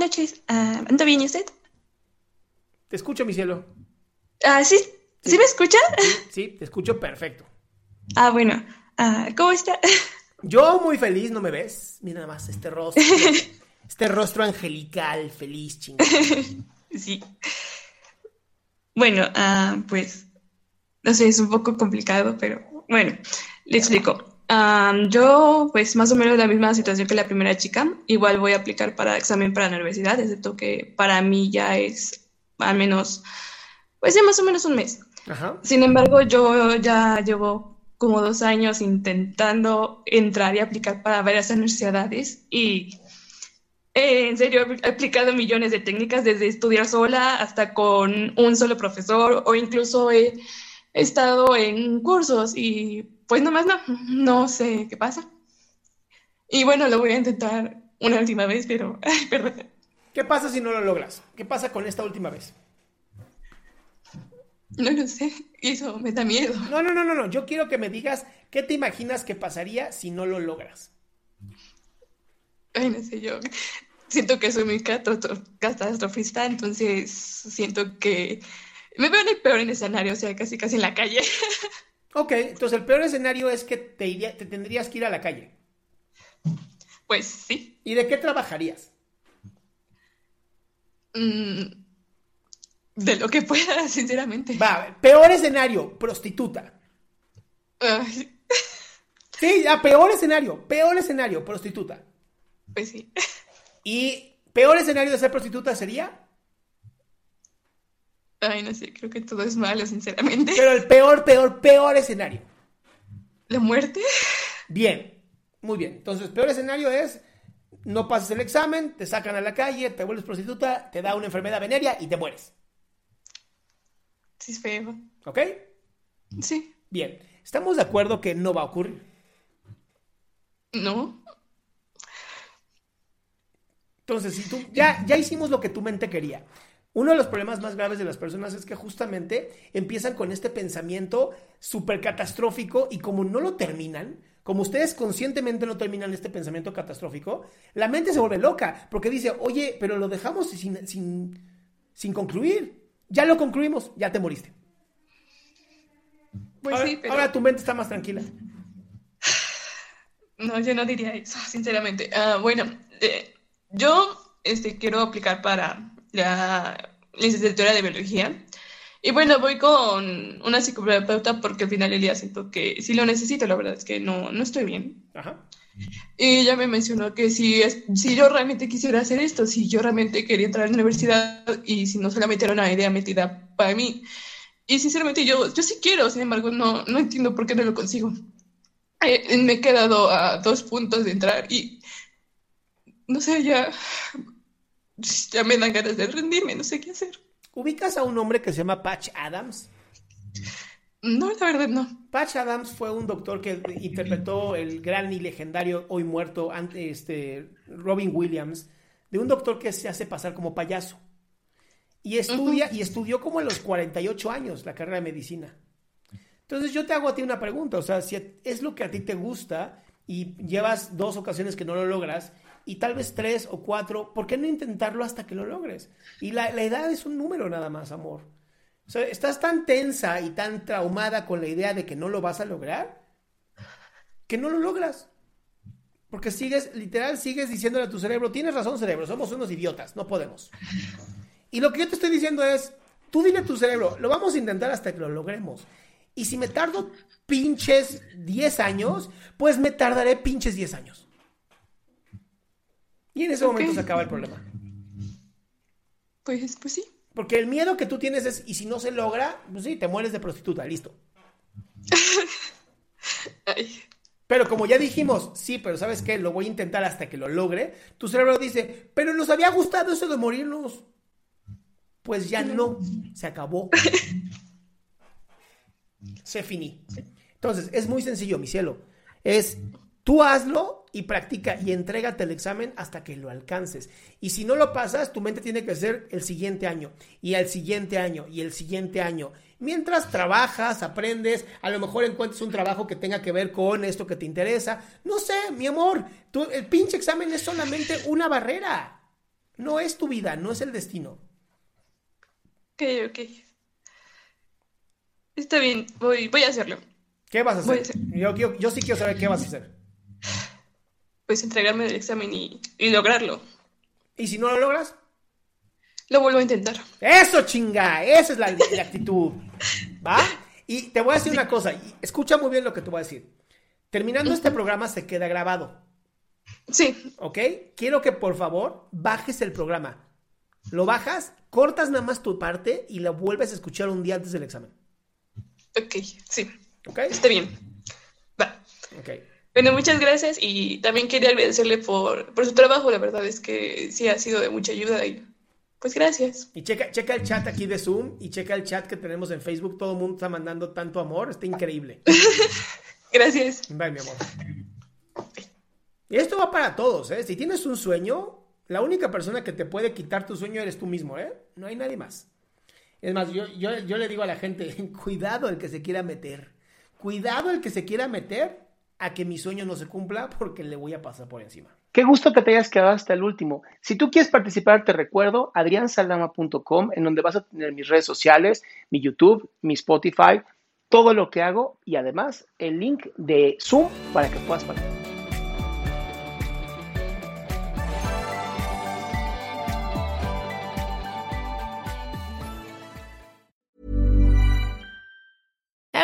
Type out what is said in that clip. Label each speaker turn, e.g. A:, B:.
A: Noches. Ah, ¿Ando bien y usted?
B: Te escucho, mi cielo.
A: Ah, ¿sí? ¿Sí me escucha?
B: Sí, te escucho perfecto.
A: Ah, bueno. Ah, ¿Cómo está?
B: Yo muy feliz, ¿no me ves? Mira nada más este rostro. este rostro angelical, feliz, chingón.
A: Sí. Bueno, ah, pues, no sé, es un poco complicado, pero bueno, le explico. Ah, yo, pues, más o menos la misma situación que la primera chica. Igual voy a aplicar para examen para la universidad, excepto que para mí ya es al menos, pues, ya más o menos un mes.
B: Ajá.
A: Sin embargo, yo ya llevo como dos años intentando entrar y aplicar para varias universidades y eh, en serio he aplicado millones de técnicas desde estudiar sola hasta con un solo profesor o incluso he, he estado en cursos y pues nomás no, no sé qué pasa. Y bueno, lo voy a intentar una última vez, pero, ay, perdón.
B: ¿Qué pasa si no lo logras? ¿Qué pasa con esta última vez?
A: No lo sé, eso me da miedo.
B: No, no, no, no, no. Yo quiero que me digas qué te imaginas que pasaría si no lo logras.
A: Ay, no sé, yo siento que soy muy catastro- catastrofista, entonces siento que me veo en el peor escenario, o sea, casi casi en la calle.
B: Ok, entonces el peor escenario es que te, iría- te tendrías que ir a la calle.
A: Pues sí.
B: ¿Y de qué trabajarías?
A: Mm, de lo que pueda, sinceramente.
B: Va, peor escenario, prostituta. Sí, peor escenario, peor escenario, prostituta.
A: pues sí.
B: Y peor escenario de ser prostituta sería,
A: Ay, no sé, creo que todo es malo, sinceramente.
B: pero el peor, peor, peor escenario.
A: La muerte.
B: Bien, muy bien. Entonces, peor escenario es, no pasas el examen, te sacan a la calle, te vuelves prostituta, te da una enfermedad venérea y te mueres.
A: Sí, es feo.
B: ¿Ok?
A: Sí.
B: Bien, estamos de acuerdo que no va a ocurrir.
A: No.
B: Entonces, si tú ya, ya hicimos lo que tu mente quería. Uno de los problemas más graves de las personas es que justamente empiezan con este pensamiento súper catastrófico y como no lo terminan, como ustedes conscientemente no terminan este pensamiento catastrófico, la mente se vuelve loca porque dice, oye, pero lo dejamos sin, sin, sin concluir. Ya lo concluimos, ya te moriste.
A: Pues
B: ahora,
A: sí, pero.
B: ahora tu mente está más tranquila.
A: No, yo no diría eso, sinceramente. Ah, bueno, eh, yo este, quiero aplicar para la licenciatura de biología. Y bueno, voy con una psicoterapeuta porque al final del día siento que sí lo necesito, la verdad es que no, no estoy bien.
B: Ajá.
A: Y ella me mencionó que si, es, si yo realmente quisiera hacer esto, si yo realmente quería entrar a la universidad y si no solamente era una idea metida para mí. Y sinceramente yo, yo sí quiero, sin embargo, no, no entiendo por qué no lo consigo. Eh, me he quedado a dos puntos de entrar y no sé, ya, ya me dan ganas de rendirme, no sé qué hacer.
B: ¿Ubicas a un hombre que se llama Patch Adams?
A: No, la verdad no.
B: Patch Adams fue un doctor que interpretó el gran y legendario, hoy muerto, este, Robin Williams, de un doctor que se hace pasar como payaso. Y estudia, y estudió como a los 48 años la carrera de medicina. Entonces yo te hago a ti una pregunta, o sea, si es lo que a ti te gusta y llevas dos ocasiones que no lo logras, y tal vez tres o cuatro, ¿por qué no intentarlo hasta que lo logres? Y la, la edad es un número nada más, amor. O sea, estás tan tensa y tan traumada con la idea de que no lo vas a lograr, que no lo logras. Porque sigues, literal, sigues diciéndole a tu cerebro, tienes razón cerebro, somos unos idiotas, no podemos. Y lo que yo te estoy diciendo es, tú dile a tu cerebro, lo vamos a intentar hasta que lo logremos. Y si me tardo pinches 10 años, pues me tardaré pinches 10 años. Y en ese momento se acaba el problema.
A: Pues, pues sí.
B: Porque el miedo que tú tienes es, y si no se logra, pues sí, te mueres de prostituta, listo. Pero como ya dijimos, sí, pero ¿sabes qué? Lo voy a intentar hasta que lo logre. Tu cerebro dice, pero nos había gustado eso de morirnos. Pues ya no, se acabó. se finí. Entonces, es muy sencillo, mi cielo. Es Tú hazlo y practica y entrégate el examen hasta que lo alcances. Y si no lo pasas, tu mente tiene que ser el siguiente año y el siguiente año y el siguiente año. Mientras trabajas, aprendes, a lo mejor encuentres un trabajo que tenga que ver con esto que te interesa. No sé, mi amor, el pinche examen es solamente una barrera. No es tu vida, no es el destino.
A: Ok, ok. Está bien, voy, voy a hacerlo.
B: ¿Qué vas a hacer? Yo, yo sí quiero saber qué vas a hacer
A: pues entregarme el examen y, lograrlo.
B: ¿Y si no lo logras?
A: Lo vuelvo a intentar.
B: Eso, chinga, esa es la, actitud. ¿Va? Y te voy a decir una cosa, escucha muy bien lo que te voy a decir. Terminando este programa se queda grabado.
A: Sí.
B: ¿Ok? Quiero que por favor bajes el programa. Lo bajas, cortas nada más tu parte y lo vuelves a escuchar un día antes del examen.
A: Ok, sí.
B: ¿Ok?
A: Está bien. Va.
B: Ok.
A: Bueno, muchas gracias y también quería agradecerle por, por su trabajo, la verdad es que sí ha sido de mucha ayuda y pues gracias.
B: Y checa, checa el chat aquí de Zoom y checa el chat que tenemos en Facebook, todo el mundo está mandando tanto amor, está increíble.
A: gracias.
B: Bye, mi amor. Y esto va para todos, ¿eh? Si tienes un sueño, la única persona que te puede quitar tu sueño eres tú mismo, ¿eh? No hay nadie más. Es más, yo, yo, yo le digo a la gente, cuidado el que se quiera meter. Cuidado el que se quiera meter a que mi sueño no se cumpla porque le voy a pasar por encima.
C: Qué gusto que te hayas quedado hasta el último. Si tú quieres participar, te recuerdo adriansaldama.com, en donde vas a tener mis redes sociales, mi YouTube, mi Spotify, todo lo que hago y además el link de Zoom para que puedas participar.